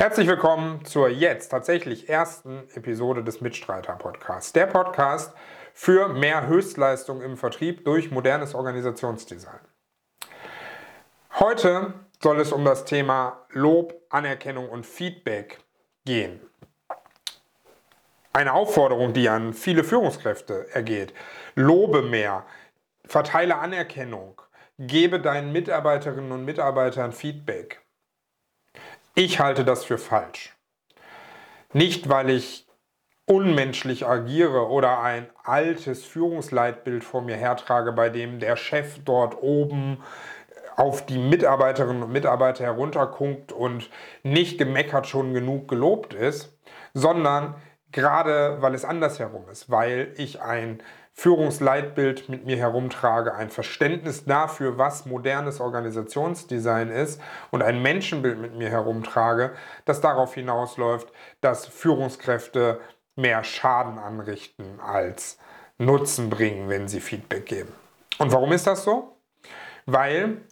Herzlich willkommen zur jetzt tatsächlich ersten Episode des Mitstreiter Podcasts. Der Podcast für mehr Höchstleistung im Vertrieb durch modernes Organisationsdesign. Heute soll es um das Thema Lob, Anerkennung und Feedback gehen. Eine Aufforderung, die an viele Führungskräfte ergeht. Lobe mehr, verteile Anerkennung, gebe deinen Mitarbeiterinnen und Mitarbeitern Feedback. Ich halte das für falsch. Nicht, weil ich unmenschlich agiere oder ein altes Führungsleitbild vor mir hertrage, bei dem der Chef dort oben auf die Mitarbeiterinnen und Mitarbeiter herunterguckt und nicht gemeckert schon genug gelobt ist, sondern gerade weil es andersherum ist, weil ich ein Führungsleitbild mit mir herumtrage, ein Verständnis dafür, was modernes Organisationsdesign ist und ein Menschenbild mit mir herumtrage, das darauf hinausläuft, dass Führungskräfte mehr Schaden anrichten als Nutzen bringen, wenn sie Feedback geben. Und warum ist das so? Weil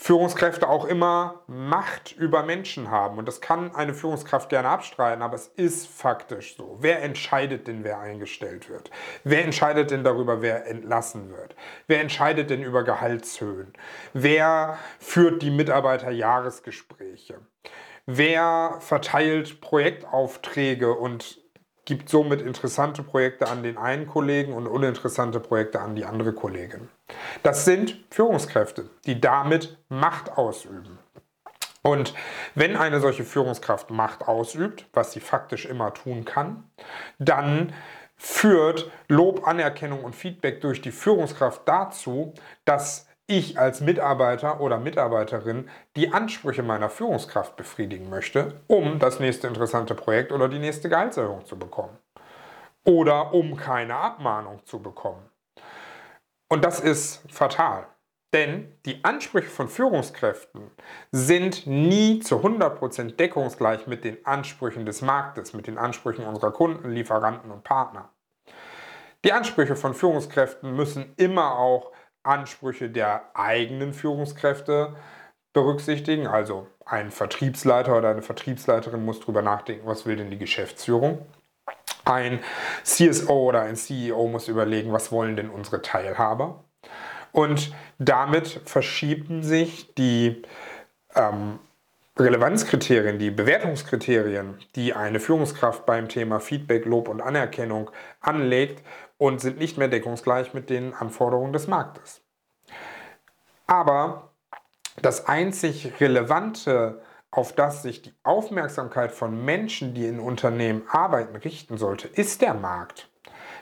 Führungskräfte auch immer Macht über Menschen haben. Und das kann eine Führungskraft gerne abstreiten, aber es ist faktisch so. Wer entscheidet denn, wer eingestellt wird? Wer entscheidet denn darüber, wer entlassen wird? Wer entscheidet denn über Gehaltshöhen? Wer führt die Mitarbeiterjahresgespräche? Wer verteilt Projektaufträge und gibt somit interessante Projekte an den einen Kollegen und uninteressante Projekte an die andere Kollegin. Das sind Führungskräfte, die damit Macht ausüben. Und wenn eine solche Führungskraft Macht ausübt, was sie faktisch immer tun kann, dann führt Lob, Anerkennung und Feedback durch die Führungskraft dazu, dass ich als Mitarbeiter oder Mitarbeiterin die Ansprüche meiner Führungskraft befriedigen möchte, um das nächste interessante Projekt oder die nächste Gehaltserhöhung zu bekommen. Oder um keine Abmahnung zu bekommen. Und das ist fatal. Denn die Ansprüche von Führungskräften sind nie zu 100% deckungsgleich mit den Ansprüchen des Marktes, mit den Ansprüchen unserer Kunden, Lieferanten und Partner. Die Ansprüche von Führungskräften müssen immer auch Ansprüche der eigenen Führungskräfte berücksichtigen. Also ein Vertriebsleiter oder eine Vertriebsleiterin muss darüber nachdenken, was will denn die Geschäftsführung. Ein CSO oder ein CEO muss überlegen, was wollen denn unsere Teilhaber. Und damit verschieben sich die ähm, Relevanzkriterien, die Bewertungskriterien, die eine Führungskraft beim Thema Feedback, Lob und Anerkennung anlegt, und sind nicht mehr deckungsgleich mit den Anforderungen des Marktes. Aber das einzig Relevante, auf das sich die Aufmerksamkeit von Menschen, die in Unternehmen arbeiten, richten sollte, ist der Markt.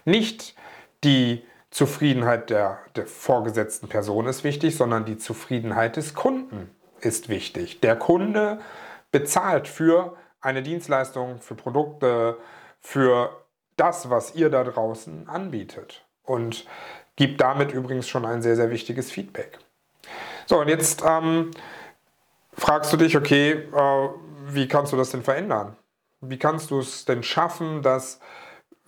Nicht die Zufriedenheit der, der vorgesetzten Person ist wichtig, sondern die Zufriedenheit des Kunden ist wichtig. Der Kunde bezahlt für eine Dienstleistung, für Produkte, für das, was ihr da draußen anbietet. Und gibt damit übrigens schon ein sehr, sehr wichtiges Feedback. So, und jetzt ähm, fragst du dich, okay, äh, wie kannst du das denn verändern? Wie kannst du es denn schaffen, dass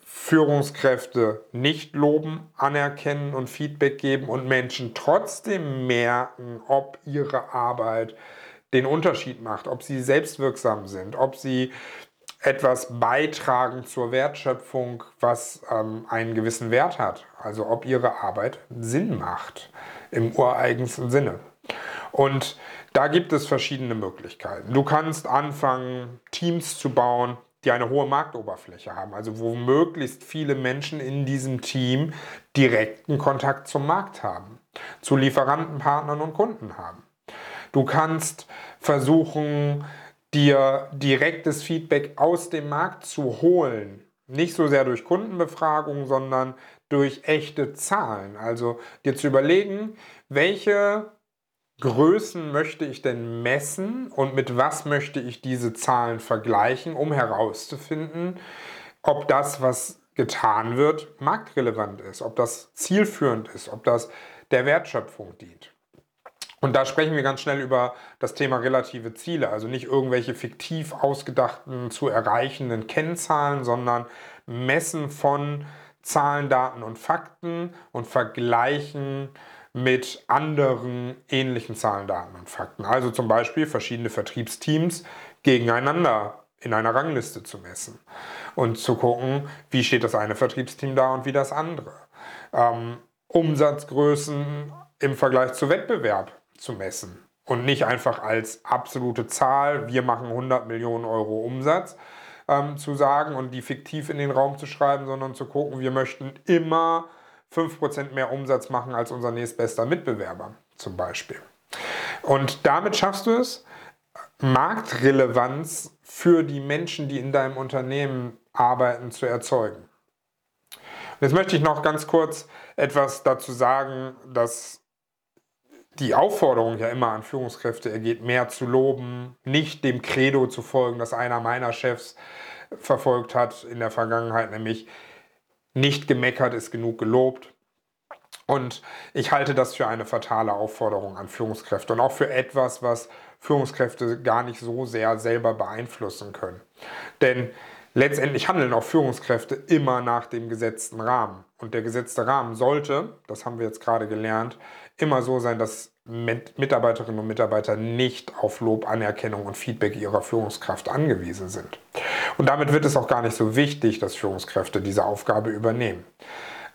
Führungskräfte nicht loben, anerkennen und Feedback geben und Menschen trotzdem merken, ob ihre Arbeit den Unterschied macht, ob sie selbstwirksam sind, ob sie etwas beitragen zur Wertschöpfung, was ähm, einen gewissen Wert hat. Also ob ihre Arbeit Sinn macht im ureigensten Sinne. Und da gibt es verschiedene Möglichkeiten. Du kannst anfangen, Teams zu bauen, die eine hohe Marktoberfläche haben, also wo möglichst viele Menschen in diesem Team direkten Kontakt zum Markt haben, zu Lieferanten, Partnern und Kunden haben. Du kannst versuchen, dir direktes Feedback aus dem Markt zu holen. Nicht so sehr durch Kundenbefragung, sondern durch echte Zahlen. Also dir zu überlegen, welche Größen möchte ich denn messen und mit was möchte ich diese Zahlen vergleichen, um herauszufinden, ob das, was getan wird, marktrelevant ist, ob das zielführend ist, ob das der Wertschöpfung dient. Und da sprechen wir ganz schnell über das Thema relative Ziele, also nicht irgendwelche fiktiv ausgedachten, zu erreichenden Kennzahlen, sondern Messen von Zahlen, Daten und Fakten und Vergleichen mit anderen ähnlichen Zahlen, Daten und Fakten. Also zum Beispiel verschiedene Vertriebsteams gegeneinander in einer Rangliste zu messen und zu gucken, wie steht das eine Vertriebsteam da und wie das andere. Ähm, Umsatzgrößen im Vergleich zu Wettbewerb zu messen und nicht einfach als absolute Zahl, wir machen 100 Millionen Euro Umsatz ähm, zu sagen und die fiktiv in den Raum zu schreiben, sondern zu gucken, wir möchten immer 5% mehr Umsatz machen als unser nächstbester Mitbewerber zum Beispiel. Und damit schaffst du es, Marktrelevanz für die Menschen, die in deinem Unternehmen arbeiten, zu erzeugen. jetzt möchte ich noch ganz kurz etwas dazu sagen, dass die Aufforderung ja immer an Führungskräfte ergeht, mehr zu loben, nicht dem Credo zu folgen, das einer meiner Chefs verfolgt hat in der Vergangenheit, nämlich nicht gemeckert ist genug gelobt. Und ich halte das für eine fatale Aufforderung an Führungskräfte und auch für etwas, was Führungskräfte gar nicht so sehr selber beeinflussen können. Denn letztendlich handeln auch Führungskräfte immer nach dem gesetzten Rahmen. Und der gesetzte Rahmen sollte, das haben wir jetzt gerade gelernt, immer so sein, dass Mitarbeiterinnen und Mitarbeiter nicht auf Lob, Anerkennung und Feedback ihrer Führungskraft angewiesen sind. Und damit wird es auch gar nicht so wichtig, dass Führungskräfte diese Aufgabe übernehmen.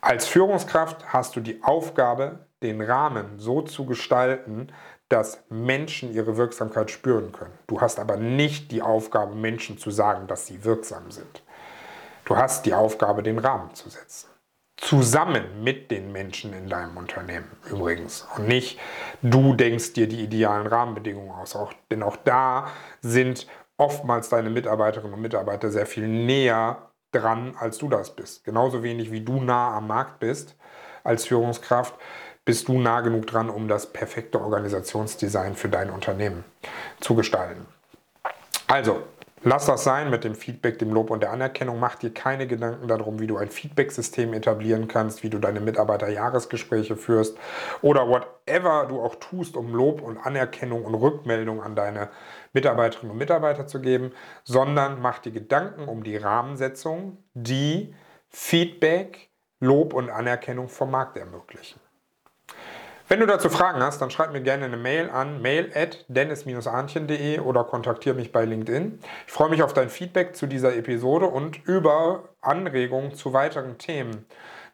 Als Führungskraft hast du die Aufgabe, den Rahmen so zu gestalten, dass Menschen ihre Wirksamkeit spüren können. Du hast aber nicht die Aufgabe, Menschen zu sagen, dass sie wirksam sind. Du hast die Aufgabe, den Rahmen zu setzen. Zusammen mit den Menschen in deinem Unternehmen übrigens. Und nicht du denkst dir die idealen Rahmenbedingungen aus. Auch, denn auch da sind oftmals deine Mitarbeiterinnen und Mitarbeiter sehr viel näher dran, als du das bist. Genauso wenig wie du nah am Markt bist als Führungskraft, bist du nah genug dran, um das perfekte Organisationsdesign für dein Unternehmen zu gestalten. Also, lass das sein mit dem Feedback, dem Lob und der Anerkennung. Mach dir keine Gedanken darum, wie du ein Feedback-System etablieren kannst, wie du deine Mitarbeiter-Jahresgespräche führst oder whatever du auch tust, um Lob und Anerkennung und Rückmeldung an deine Mitarbeiterinnen und Mitarbeiter zu geben, sondern mach dir Gedanken um die Rahmensetzung, die Feedback, Lob und Anerkennung vom Markt ermöglichen. Wenn du dazu Fragen hast, dann schreib mir gerne eine Mail an mail at dennis-arnchen.de oder kontaktiere mich bei LinkedIn. Ich freue mich auf dein Feedback zu dieser Episode und über Anregungen zu weiteren Themen,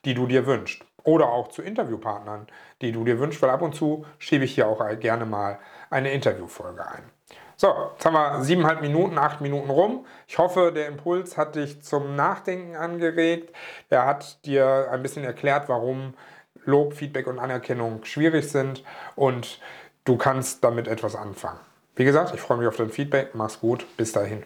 die du dir wünschst. Oder auch zu Interviewpartnern, die du dir wünschst, weil ab und zu schiebe ich hier auch gerne mal eine Interviewfolge ein. So, jetzt haben wir siebeneinhalb Minuten, acht Minuten rum. Ich hoffe, der Impuls hat dich zum Nachdenken angeregt. Er hat dir ein bisschen erklärt, warum Lob, Feedback und Anerkennung schwierig sind und du kannst damit etwas anfangen. Wie gesagt, ich freue mich auf dein Feedback. Mach's gut. Bis dahin.